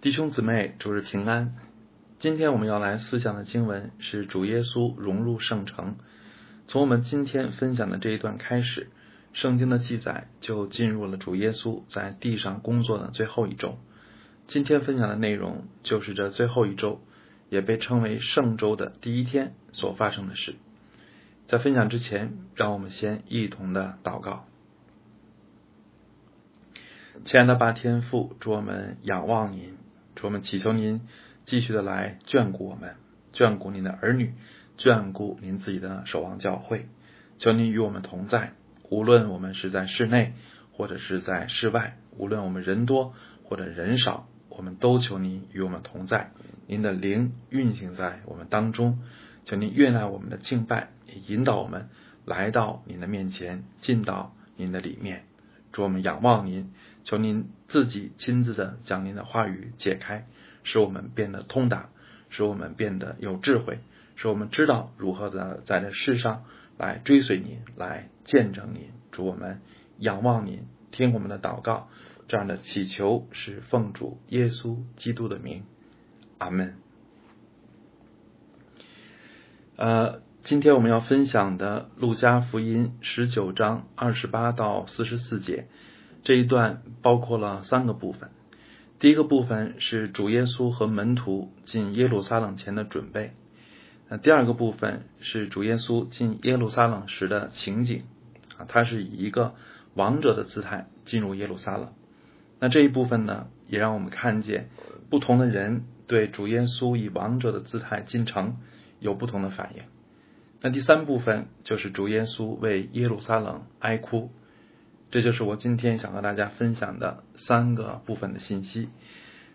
弟兄姊妹，主日平安。今天我们要来思想的经文是主耶稣融入圣城。从我们今天分享的这一段开始，圣经的记载就进入了主耶稣在地上工作的最后一周。今天分享的内容就是这最后一周，也被称为圣周的第一天所发生的事。在分享之前，让我们先一同的祷告。亲爱的八天父，祝我们仰望您。我们祈求您继续的来眷顾我们，眷顾您的儿女，眷顾您自己的守望教会。求您与我们同在，无论我们是在室内或者是在室外，无论我们人多或者人少，我们都求您与我们同在。您的灵运行在我们当中，求您悦纳我们的敬拜，引导我们来到您的面前，进到您的里面。主我们仰望您。求您自己亲自的将您的话语解开，使我们变得通达，使我们变得有智慧，使我们知道如何的在这世上来追随您，来见证您。主我们仰望您，听我们的祷告，这样的祈求是奉主耶稣基督的名，阿门。呃，今天我们要分享的路加福音十九章二十八到四十四节。这一段包括了三个部分。第一个部分是主耶稣和门徒进耶路撒冷前的准备。那第二个部分是主耶稣进耶路撒冷时的情景啊，他是以一个王者的姿态进入耶路撒冷。那这一部分呢，也让我们看见不同的人对主耶稣以王者的姿态进城有不同的反应。那第三部分就是主耶稣为耶路撒冷哀哭。这就是我今天想和大家分享的三个部分的信息。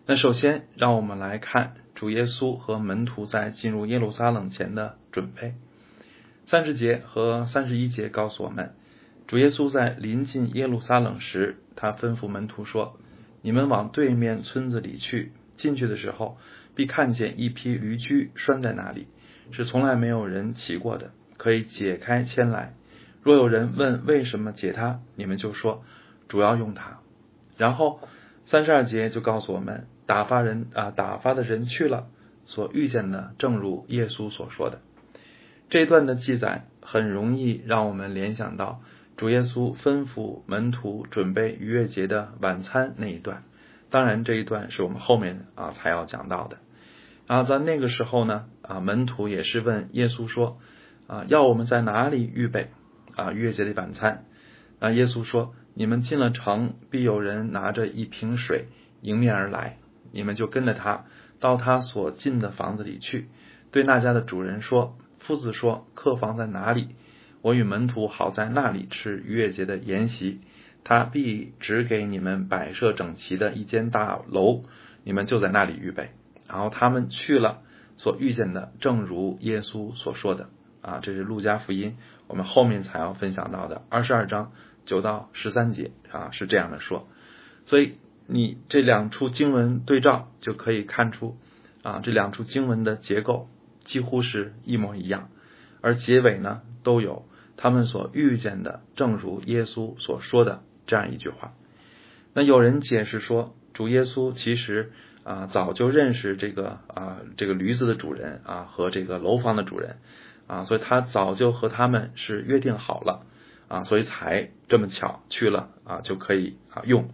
那首先，让我们来看主耶稣和门徒在进入耶路撒冷前的准备。三十节和三十一节告诉我们，主耶稣在临近耶路撒冷时，他吩咐门徒说：“你们往对面村子里去，进去的时候，必看见一匹驴驹拴在那里，是从来没有人骑过的，可以解开牵来。”若有人问为什么解他，你们就说主要用它。然后三十二节就告诉我们，打发人啊，打发的人去了，所遇见的正如耶稣所说的。这一段的记载很容易让我们联想到主耶稣吩咐门徒准备逾越节的晚餐那一段。当然，这一段是我们后面啊才要讲到的。然后在那个时候呢，啊门徒也是问耶稣说啊，要我们在哪里预备？啊，逾越节的晚餐。啊，耶稣说：“你们进了城，必有人拿着一瓶水迎面而来，你们就跟着他到他所进的房子里去，对那家的主人说：夫子说，客房在哪里？我与门徒好在那里吃逾越节的筵席。他必指给你们摆设整齐的一间大楼，你们就在那里预备。然后他们去了，所遇见的正如耶稣所说的。”啊，这是路加福音，我们后面才要分享到的二十二章九到十三节啊，是这样的说。所以你这两处经文对照，就可以看出啊，这两处经文的结构几乎是一模一样，而结尾呢都有他们所遇见的，正如耶稣所说的这样一句话。那有人解释说，主耶稣其实啊早就认识这个啊这个驴子的主人啊和这个楼房的主人。啊，所以他早就和他们是约定好了啊，所以才这么巧去了啊，就可以啊用。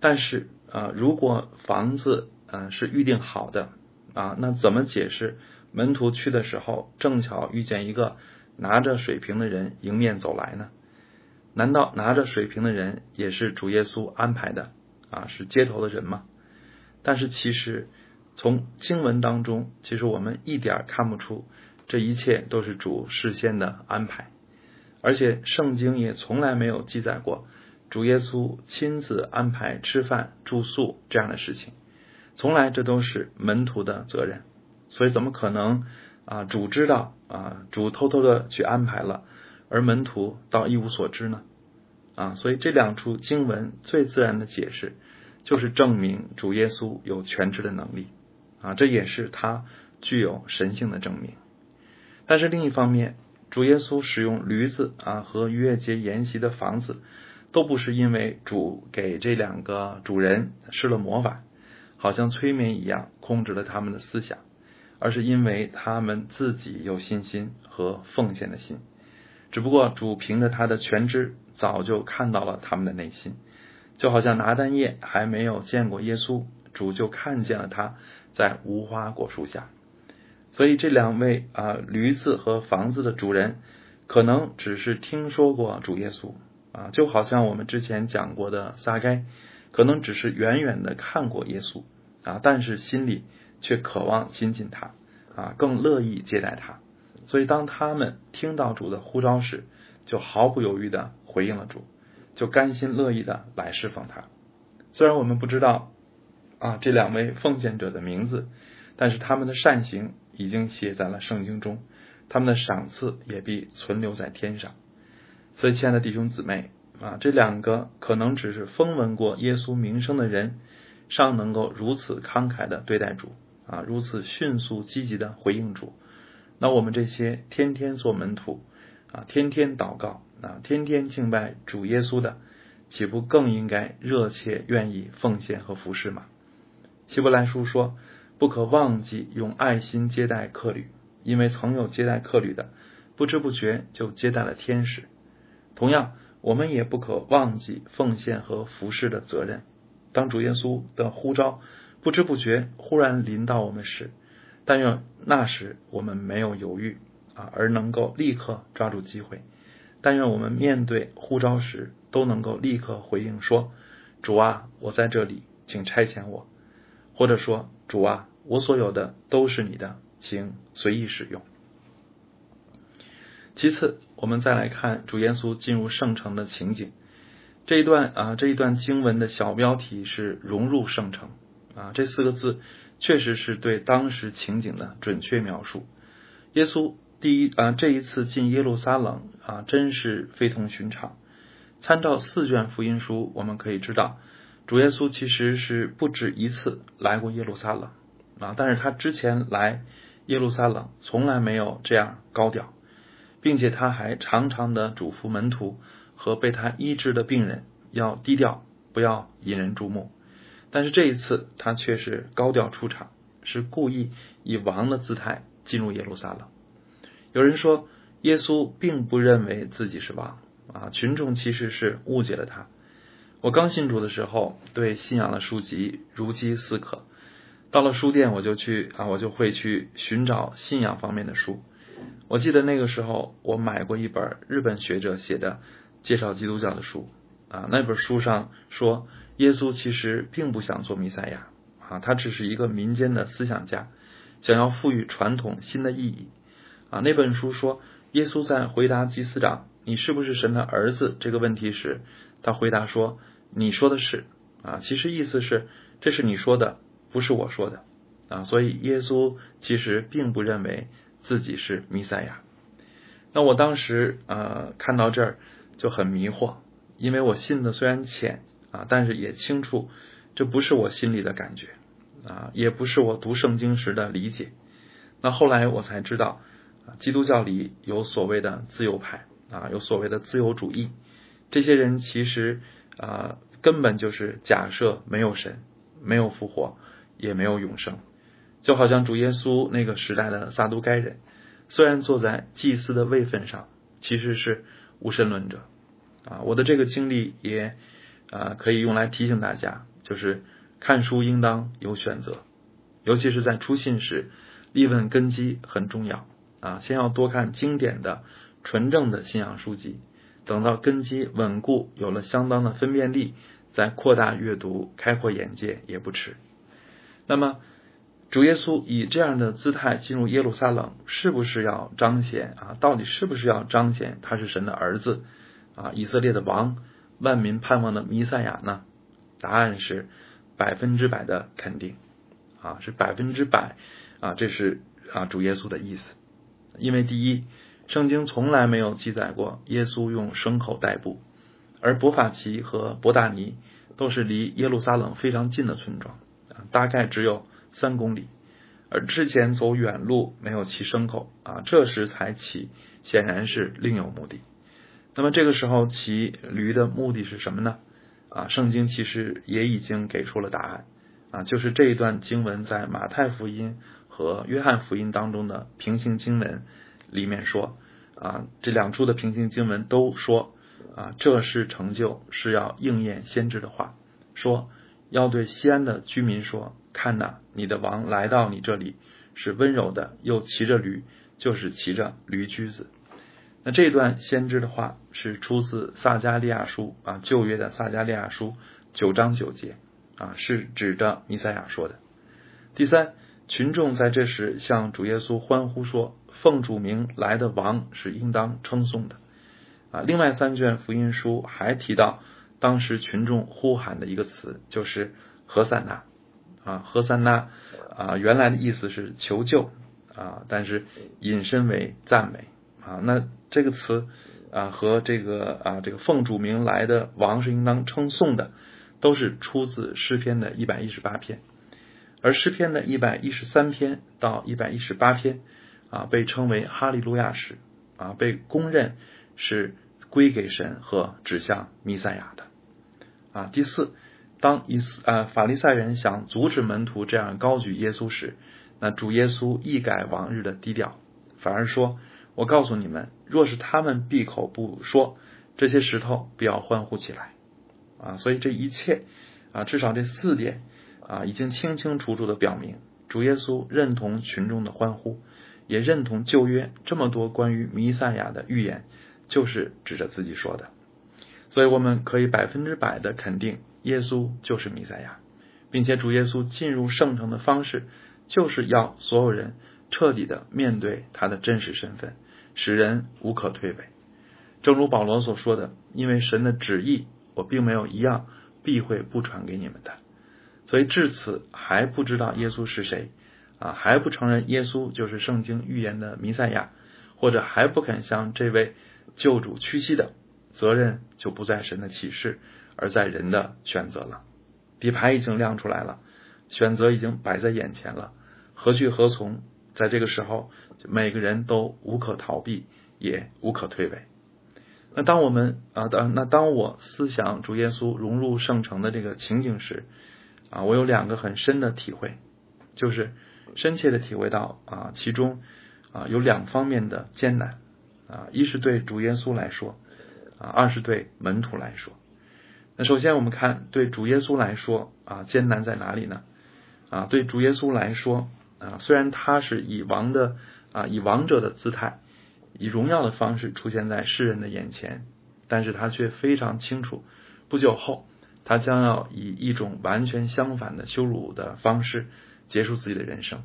但是啊，如果房子嗯是预定好的啊，那怎么解释门徒去的时候正巧遇见一个拿着水瓶的人迎面走来呢？难道拿着水瓶的人也是主耶稣安排的啊？是街头的人吗？但是其实从经文当中，其实我们一点看不出。这一切都是主事先的安排，而且圣经也从来没有记载过主耶稣亲自安排吃饭住宿这样的事情，从来这都是门徒的责任。所以怎么可能啊？主知道啊，主偷偷的去安排了，而门徒倒一无所知呢？啊，所以这两处经文最自然的解释就是证明主耶稣有全知的能力啊，这也是他具有神性的证明。但是另一方面，主耶稣使用驴子啊和逾越节筵席的房子，都不是因为主给这两个主人施了魔法，好像催眠一样控制了他们的思想，而是因为他们自己有信心和奉献的心。只不过主凭着他的全知，早就看到了他们的内心，就好像拿单叶还没有见过耶稣，主就看见了他在无花果树下。所以这两位啊驴子和房子的主人，可能只是听说过主耶稣啊，就好像我们之前讲过的撒该，可能只是远远的看过耶稣啊，但是心里却渴望亲近他啊，更乐意接待他。所以当他们听到主的呼召时，就毫不犹豫的回应了主，就甘心乐意的来侍奉他。虽然我们不知道啊这两位奉献者的名字，但是他们的善行。已经写在了圣经中，他们的赏赐也必存留在天上。所以，亲爱的弟兄姊妹啊，这两个可能只是风闻过耶稣名声的人，尚能够如此慷慨的对待主啊，如此迅速积极的回应主。那我们这些天天做门徒啊，天天祷告啊，天天敬拜主耶稣的，岂不更应该热切愿意奉献和服侍吗？希伯来书说。不可忘记用爱心接待客旅，因为曾有接待客旅的，不知不觉就接待了天使。同样，我们也不可忘记奉献和服侍的责任。当主耶稣的呼召不知不觉忽然临到我们时，但愿那时我们没有犹豫啊，而能够立刻抓住机会。但愿我们面对呼召时都能够立刻回应说：“主啊，我在这里，请差遣我。”或者说：“主啊。”我所有的都是你的，请随意使用。其次，我们再来看主耶稣进入圣城的情景。这一段啊，这一段经文的小标题是“融入圣城”啊，这四个字确实是对当时情景的准确描述。耶稣第一啊，这一次进耶路撒冷啊，真是非同寻常。参照四卷福音书，我们可以知道，主耶稣其实是不止一次来过耶路撒冷。啊！但是他之前来耶路撒冷从来没有这样高调，并且他还常常的嘱咐门徒和被他医治的病人要低调，不要引人注目。但是这一次他却是高调出场，是故意以王的姿态进入耶路撒冷。有人说耶稣并不认为自己是王啊，群众其实是误解了他。我刚信主的时候，对信仰的书籍如饥似渴。到了书店，我就去啊，我就会去寻找信仰方面的书。我记得那个时候，我买过一本日本学者写的介绍基督教的书啊。那本书上说，耶稣其实并不想做弥赛亚啊，他只是一个民间的思想家，想要赋予传统新的意义啊。那本书说，耶稣在回答祭司长“你是不是神的儿子”这个问题时，他回答说：“你说的是啊。”其实意思是，这是你说的。不是我说的啊，所以耶稣其实并不认为自己是弥赛亚。那我当时呃看到这儿就很迷惑，因为我信的虽然浅啊，但是也清楚这不是我心里的感觉啊，也不是我读圣经时的理解。那后来我才知道，基督教里有所谓的自由派啊，有所谓的自由主义，这些人其实啊根本就是假设没有神，没有复活。也没有永生，就好像主耶稣那个时代的撒都该人，虽然坐在祭司的位分上，其实是无神论者啊。我的这个经历也啊可以用来提醒大家，就是看书应当有选择，尤其是在初信时，立问根基很重要啊。先要多看经典的纯正的信仰书籍，等到根基稳固，有了相当的分辨力，再扩大阅读，开阔眼界也不迟。那么，主耶稣以这样的姿态进入耶路撒冷，是不是要彰显啊？到底是不是要彰显他是神的儿子啊？以色列的王，万民盼望的弥赛亚呢？答案是百分之百的肯定啊，是百分之百啊，这是啊主耶稣的意思。因为第一，圣经从来没有记载过耶稣用牲口代步，而伯法奇和伯大尼都是离耶路撒冷非常近的村庄。大概只有三公里，而之前走远路没有骑牲口啊，这时才骑，显然是另有目的。那么这个时候骑驴的目的是什么呢？啊，圣经其实也已经给出了答案啊，就是这一段经文在马太福音和约翰福音当中的平行经文里面说啊，这两处的平行经文都说啊，这是成就是要应验先知的话，说要对西安的居民说，看呐，你的王来到你这里是温柔的，又骑着驴，就是骑着驴驹子。那这段先知的话是出自撒加利亚书啊，旧约的撒加利亚书九章九节啊，是指着弥赛亚说的。第三，群众在这时向主耶稣欢呼说：“奉主名来的王是应当称颂的。”啊，另外三卷福音书还提到，当时群众呼喊的一个词就是“何塞纳”啊，“何塞纳”啊，原来的意思是求救啊，但是引申为赞美。啊，那这个词啊和这个啊这个奉主名来的王是应当称颂的，都是出自诗篇的一百一十八篇，而诗篇的一百一十三篇到一百一十八篇啊被称为哈利路亚诗啊，被公认是归给神和指向弥赛亚的啊。第四，当以啊法利赛人想阻止门徒这样高举耶稣时，那主耶稣一改往日的低调，反而说。我告诉你们，若是他们闭口不说，这些石头不要欢呼起来啊！所以这一切啊，至少这四点啊，已经清清楚楚的表明，主耶稣认同群众的欢呼，也认同旧约这么多关于弥赛亚的预言，就是指着自己说的。所以我们可以百分之百的肯定，耶稣就是弥赛亚，并且主耶稣进入圣城的方式，就是要所有人。彻底的面对他的真实身份，使人无可推诿。正如保罗所说的：“因为神的旨意，我并没有一样避讳不传给你们的。”所以至此还不知道耶稣是谁啊，还不承认耶稣就是圣经预言的弥赛亚，或者还不肯向这位救主屈膝的，责任就不在神的启示，而在人的选择了。底牌已经亮出来了，选择已经摆在眼前了，何去何从？在这个时候，每个人都无可逃避，也无可推诿。那当我们啊，当那当我思想主耶稣融入圣城的这个情景时，啊，我有两个很深的体会，就是深切的体会到啊，其中啊有两方面的艰难啊，一是对主耶稣来说啊，二是对门徒来说。那首先我们看对主耶稣来说啊，艰难在哪里呢？啊，对主耶稣来说。啊，虽然他是以王的啊，以王者的姿态，以荣耀的方式出现在世人的眼前，但是他却非常清楚，不久后他将要以一种完全相反的羞辱的方式结束自己的人生。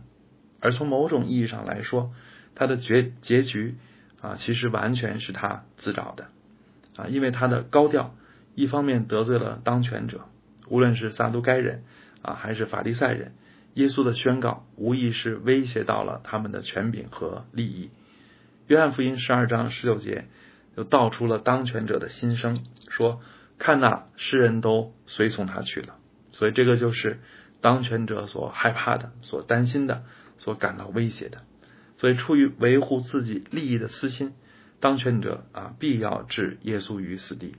而从某种意义上来说，他的结结局啊，其实完全是他自找的啊，因为他的高调，一方面得罪了当权者，无论是撒都该人啊，还是法利赛人。耶稣的宣告无疑是威胁到了他们的权柄和利益。约翰福音十二章十九节就道出了当权者的心声，说：“看呐，世人都随从他去了。”所以这个就是当权者所害怕的、所担心的、所感到威胁的。所以出于维护自己利益的私心，当权者啊必要置耶稣于死地。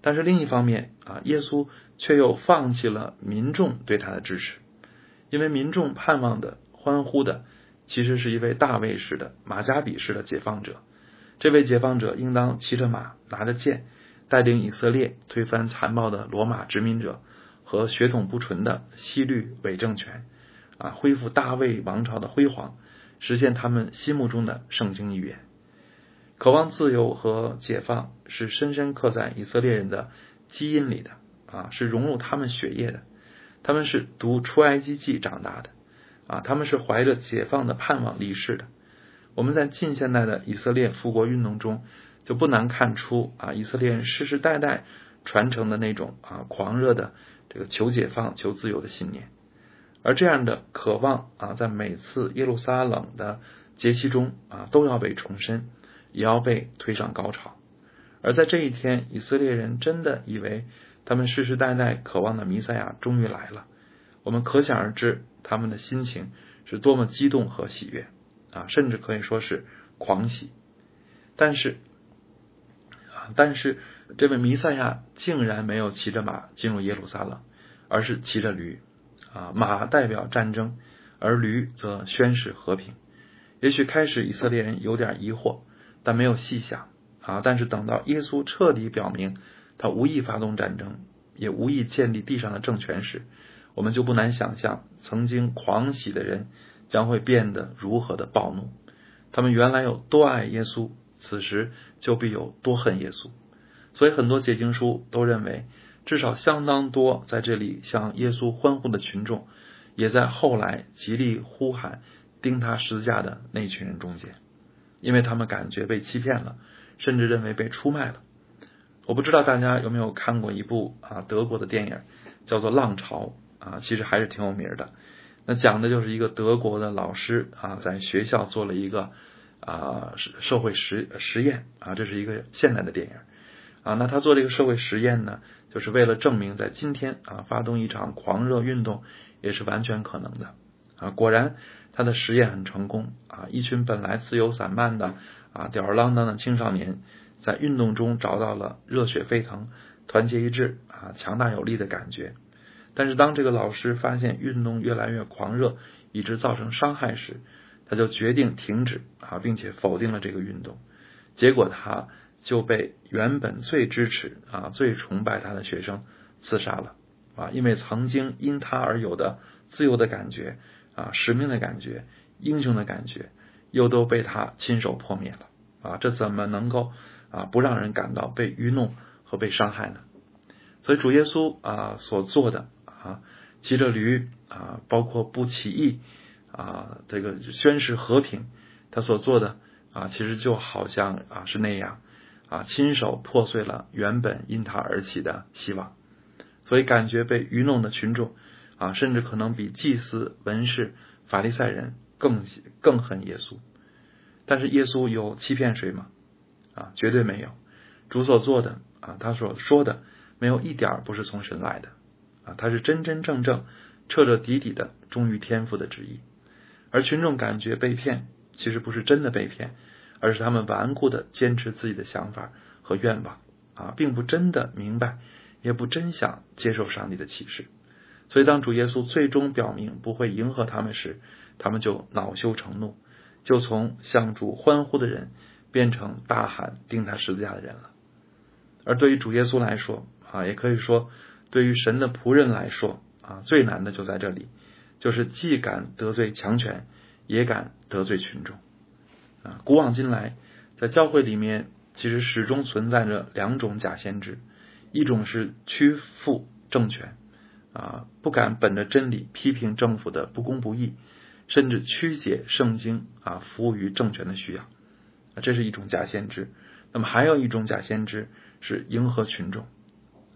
但是另一方面啊，耶稣却又放弃了民众对他的支持。因为民众盼望的、欢呼的，其实是一位大卫式的马加比式的解放者。这位解放者应当骑着马，拿着剑，带领以色列推翻残暴的罗马殖民者和血统不纯的西律伪政权，啊，恢复大卫王朝的辉煌，实现他们心目中的圣经预言。渴望自由和解放是深深刻在以色列人的基因里的，啊，是融入他们血液的。他们是读出埃及记长大的，啊，他们是怀着解放的盼望离世的。我们在近现代的以色列复国运动中，就不难看出啊，以色列人世世代代传承的那种啊狂热的这个求解放、求自由的信念。而这样的渴望啊，在每次耶路撒冷的节期中啊，都要被重申，也要被推上高潮。而在这一天，以色列人真的以为。他们世世代代渴望的弥赛亚终于来了，我们可想而知他们的心情是多么激动和喜悦啊，甚至可以说是狂喜。但是啊，但是这位弥赛亚竟然没有骑着马进入耶路撒冷，而是骑着驴啊，马代表战争，而驴则宣示和平。也许开始以色列人有点疑惑，但没有细想啊。但是等到耶稣彻底表明他无意发动战争，也无意建立地上的政权时，我们就不难想象，曾经狂喜的人将会变得如何的暴怒。他们原来有多爱耶稣，此时就必有多恨耶稣。所以很多解经书都认为，至少相当多在这里向耶稣欢呼的群众，也在后来极力呼喊。钉他十字架的那群人中间，因为他们感觉被欺骗了，甚至认为被出卖了。我不知道大家有没有看过一部啊德国的电影，叫做《浪潮》啊，其实还是挺有名的。那讲的就是一个德国的老师啊，在学校做了一个啊社会实实验啊，这是一个现代的电影啊。那他做这个社会实验呢，就是为了证明在今天啊发动一场狂热运动也是完全可能的啊。果然。他的实验很成功啊！一群本来自由散漫的啊吊儿郎当的青少年，在运动中找到了热血沸腾、团结一致啊强大有力的感觉。但是当这个老师发现运动越来越狂热，以致造成伤害时，他就决定停止啊，并且否定了这个运动。结果他就被原本最支持啊、最崇拜他的学生刺杀了啊！因为曾经因他而有的自由的感觉。啊，使命的感觉，英雄的感觉，又都被他亲手破灭了啊！这怎么能够啊不让人感到被愚弄和被伤害呢？所以主耶稣啊所做的啊，骑着驴啊，包括不起义啊，这个宣誓和平，他所做的啊，其实就好像啊是那样啊，亲手破碎了原本因他而起的希望。所以感觉被愚弄的群众。啊，甚至可能比祭司、文士、法利赛人更更恨耶稣。但是耶稣有欺骗谁吗？啊，绝对没有。主所做的啊，他所说的没有一点不是从神来的啊，他是真真正正、彻彻底底的忠于天父的旨意。而群众感觉被骗，其实不是真的被骗，而是他们顽固的坚持自己的想法和愿望啊，并不真的明白，也不真想接受上帝的启示。所以，当主耶稣最终表明不会迎合他们时，他们就恼羞成怒，就从向主欢呼的人变成大喊钉他十字架的人了。而对于主耶稣来说，啊，也可以说对于神的仆人来说，啊，最难的就在这里，就是既敢得罪强权，也敢得罪群众。啊，古往今来，在教会里面，其实始终存在着两种假先知，一种是屈服政权。啊，不敢本着真理批评政府的不公不义，甚至曲解圣经啊，服务于政权的需要，这是一种假先知。那么还有一种假先知是迎合群众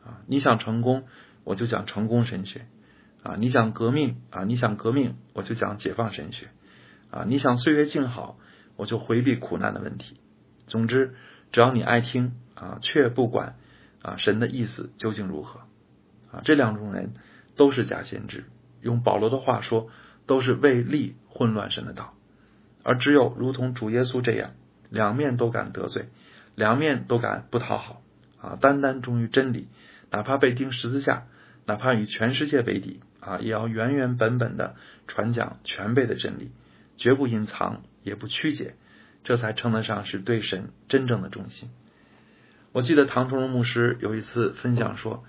啊，你想成功，我就讲成功神学啊；你想革命啊，你想革命，我就讲解放神学啊；你想岁月静好，我就回避苦难的问题。总之，只要你爱听啊，却不管啊神的意思究竟如何。啊，这两种人都是假先知，用保罗的话说，都是为利混乱神的道。而只有如同主耶稣这样，两面都敢得罪，两面都敢不讨好，啊，单单忠于真理，哪怕被钉十字架，哪怕与全世界为敌，啊，也要原原本本的传讲全备的真理，绝不隐藏，也不曲解，这才称得上是对神真正的忠心。我记得唐崇荣牧师有一次分享说。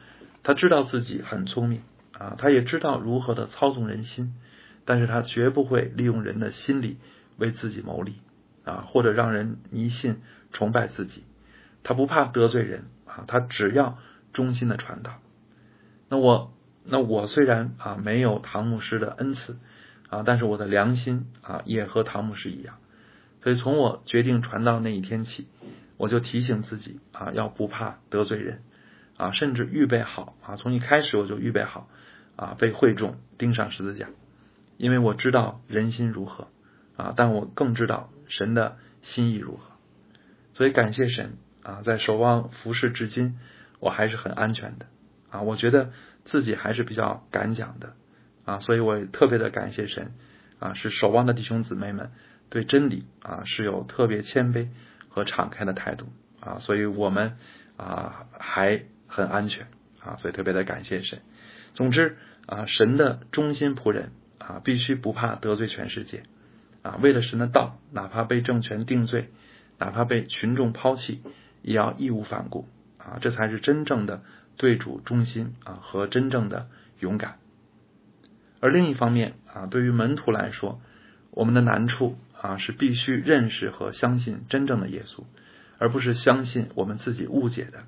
他知道自己很聪明啊，他也知道如何的操纵人心，但是他绝不会利用人的心理为自己谋利啊，或者让人迷信崇拜自己。他不怕得罪人啊，他只要忠心的传道。那我那我虽然啊没有唐牧师的恩赐啊，但是我的良心啊也和唐牧师一样，所以从我决定传道那一天起，我就提醒自己啊，要不怕得罪人。啊，甚至预备好啊！从一开始我就预备好啊，被会众钉上十字架，因为我知道人心如何啊，但我更知道神的心意如何。所以感谢神啊，在守望服侍至今，我还是很安全的啊。我觉得自己还是比较敢讲的啊，所以我也特别的感谢神啊，是守望的弟兄姊妹们对真理啊是有特别谦卑和敞开的态度啊，所以我们啊还。很安全啊，所以特别的感谢神。总之啊，神的忠心仆人啊，必须不怕得罪全世界啊，为了神的道，哪怕被政权定罪，哪怕被群众抛弃，也要义无反顾啊，这才是真正的对主忠心啊和真正的勇敢。而另一方面啊，对于门徒来说，我们的难处啊是必须认识和相信真正的耶稣，而不是相信我们自己误解的、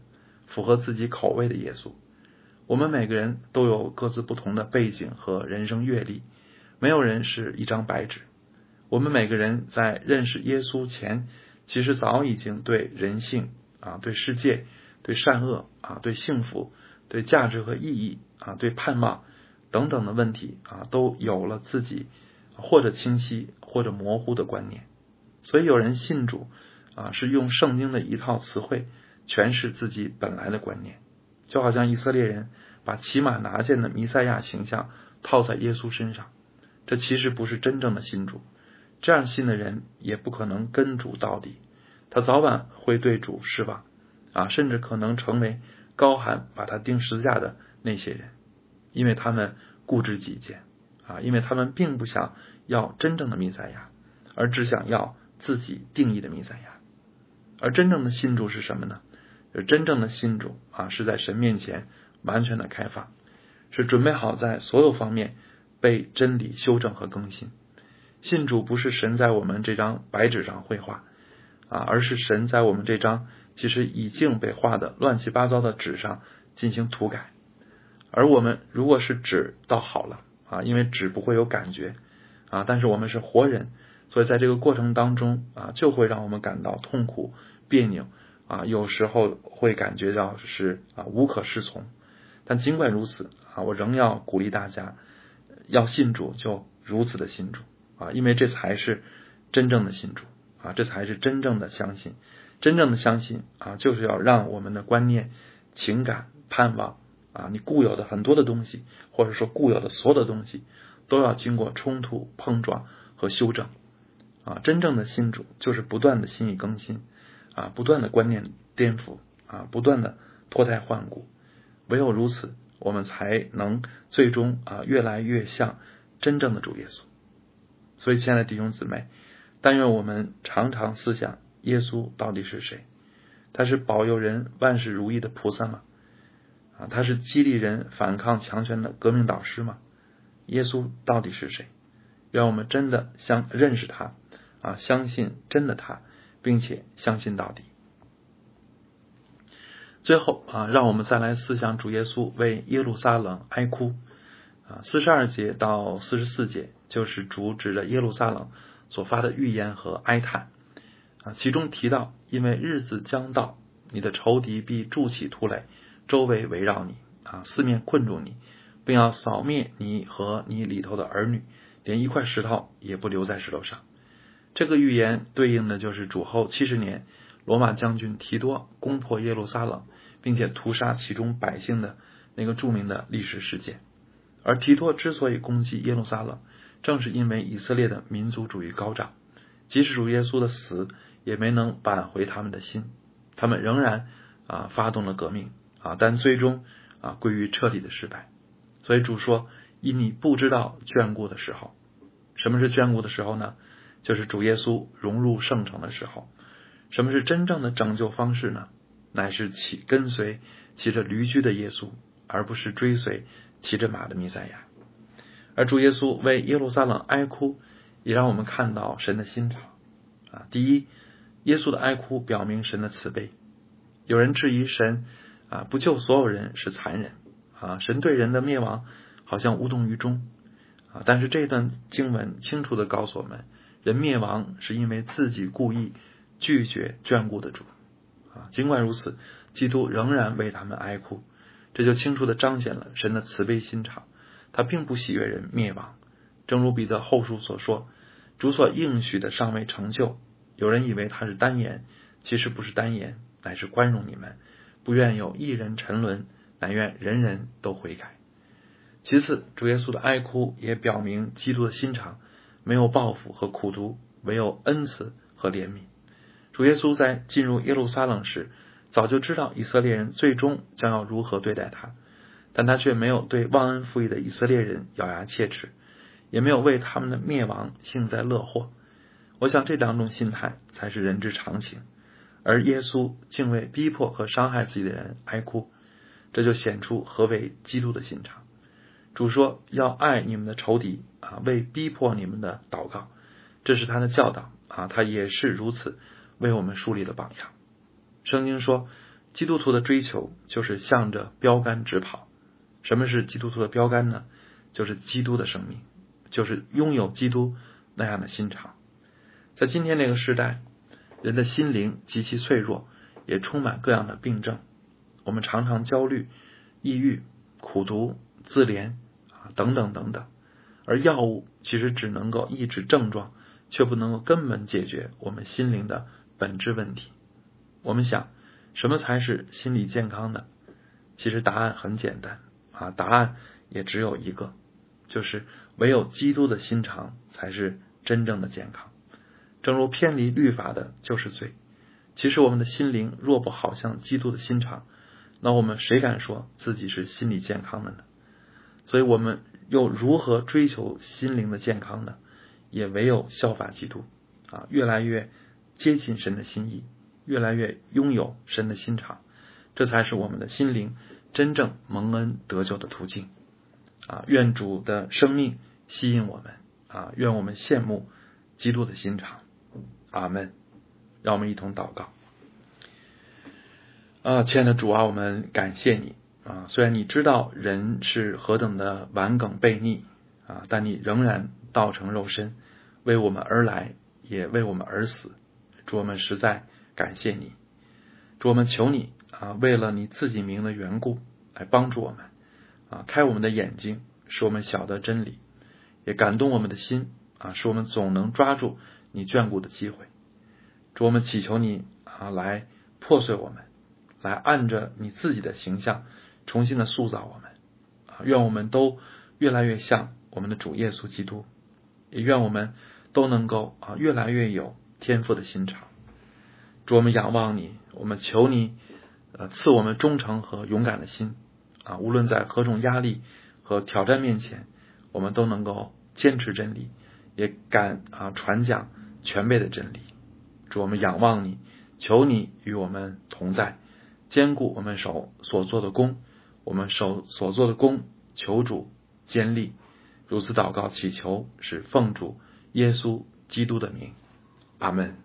符合自己口味的耶稣。我们每个人都有各自不同的背景和人生阅历，没有人是一张白纸。我们每个人在认识耶稣前，其实早已经对人性啊、对世界、对善恶啊、对幸福、对价值和意义啊、对盼望等等的问题啊，都有了自己或者清晰或者模糊的观念。所以有人信主啊，是用圣经的一套词汇诠释自己本来的观念。就好像以色列人把骑马拿剑的弥赛亚形象套在耶稣身上，这其实不是真正的信主。这样信的人也不可能跟主到底，他早晚会对主失望啊，甚至可能成为高喊把他钉十字架的那些人，因为他们固执己见啊，因为他们并不想要真正的弥赛亚，而只想要自己定义的弥赛亚。而真正的信主是什么呢？真正的信主啊，是在神面前完全的开放，是准备好在所有方面被真理修正和更新。信主不是神在我们这张白纸上绘画啊，而是神在我们这张其实已经被画的乱七八糟的纸上进行涂改。而我们如果是纸，倒好了啊，因为纸不会有感觉啊，但是我们是活人，所以在这个过程当中啊，就会让我们感到痛苦、别扭。啊，有时候会感觉到是啊无可适从，但尽管如此啊，我仍要鼓励大家要信主，就如此的信主啊，因为这才是真正的信主啊，这才是真正的相信。真正的相信啊，就是要让我们的观念、情感、盼望啊，你固有的很多的东西，或者说固有的所有的东西，都要经过冲突、碰撞和修正啊。真正的新主就是不断的心意更新。啊，不断的观念颠覆啊，不断的脱胎换骨，唯有如此，我们才能最终啊越来越像真正的主耶稣。所以，亲爱的弟兄姊妹，但愿我们常常思想：耶稣到底是谁？他是保佑人万事如意的菩萨吗？啊，他是激励人反抗强权的革命导师吗？耶稣到底是谁？让我们真的相认识他啊，相信真的他。并且相信到底。最后啊，让我们再来思想主耶稣为耶路撒冷哀哭啊，四十二节到四十四节就是主指着耶路撒冷所发的预言和哀叹啊，其中提到，因为日子将到，你的仇敌必筑起土垒，周围围绕你啊，四面困住你，并要扫灭你和你里头的儿女，连一块石头也不留在石头上。这个预言对应的就是主后七十年，罗马将军提多攻破耶路撒冷，并且屠杀其中百姓的那个著名的历史事件。而提多之所以攻击耶路撒冷，正是因为以色列的民族主义高涨，即使主耶稣的死也没能挽回他们的心，他们仍然啊发动了革命啊，但最终啊归于彻底的失败。所以主说：“因你不知道眷顾的时候，什么是眷顾的时候呢？”就是主耶稣融入圣城的时候，什么是真正的拯救方式呢？乃是骑跟随骑着驴驹的耶稣，而不是追随骑着马的弥赛亚。而主耶稣为耶路撒冷哀哭，也让我们看到神的心肠啊。第一，耶稣的哀哭表明神的慈悲。有人质疑神啊不救所有人是残忍啊，神对人的灭亡好像无动于衷啊。但是这段经文清楚的告诉我们。人灭亡是因为自己故意拒绝眷顾的主啊，尽管如此，基督仍然为他们哀哭，这就清楚的彰显了神的慈悲心肠。他并不喜悦人灭亡，正如彼得后书所说：“主所应许的尚未成就。”有人以为他是单言，其实不是单言，乃是宽容你们，不愿有一人沉沦，乃愿人人都悔改。其次，主耶稣的哀哭也表明基督的心肠。没有报复和苦读，唯有恩慈和怜悯。主耶稣在进入耶路撒冷时，早就知道以色列人最终将要如何对待他。但他却没有对忘恩负义的以色列人咬牙切齿，也没有为他们的灭亡幸灾乐祸。我想这两种心态才是人之常情。而耶稣竟为逼迫和伤害自己的人哀哭，这就显出何为基督的心肠。主说要爱你们的仇敌啊，为逼迫你们的祷告，这是他的教导啊，他也是如此为我们树立的榜样。圣经说，基督徒的追求就是向着标杆直跑。什么是基督徒的标杆呢？就是基督的生命，就是拥有基督那样的心肠。在今天这个时代。人的心灵极其脆弱，也充满各样的病症。我们常常焦虑、抑郁、苦读、自怜啊等等等等。而药物其实只能够抑制症状，却不能够根本解决我们心灵的本质问题。我们想，什么才是心理健康的？其实答案很简单啊，答案也只有一个，就是唯有基督的心肠才是真正的健康。正如偏离律法的就是罪。其实我们的心灵若不好像基督的心肠，那我们谁敢说自己是心理健康的呢？所以我们又如何追求心灵的健康呢？也唯有效法基督啊，越来越接近神的心意，越来越拥有神的心肠，这才是我们的心灵真正蒙恩得救的途径啊！愿主的生命吸引我们啊！愿我们羡慕基督的心肠。阿门，让我们一同祷告。啊，亲爱的主啊，我们感谢你啊！虽然你知道人是何等的顽梗悖逆啊，但你仍然道成肉身，为我们而来，也为我们而死。主，我们实在感谢你。主，我们求你啊，为了你自己名的缘故，来帮助我们啊，开我们的眼睛，使我们晓得真理，也感动我们的心啊，使我们总能抓住。你眷顾的机会，主我们祈求你啊，来破碎我们，来按着你自己的形象重新的塑造我们啊！愿我们都越来越像我们的主耶稣基督，也愿我们都能够啊越来越有天赋的心肠。主我们仰望你，我们求你呃赐我们忠诚和勇敢的心啊！无论在何种压力和挑战面前，我们都能够坚持真理。也敢啊传讲全备的真理，主我们仰望你，求你与我们同在，兼顾我们手所做的功，我们手所做的功，求主坚立，如此祷告祈求，是奉主耶稣基督的名，阿门。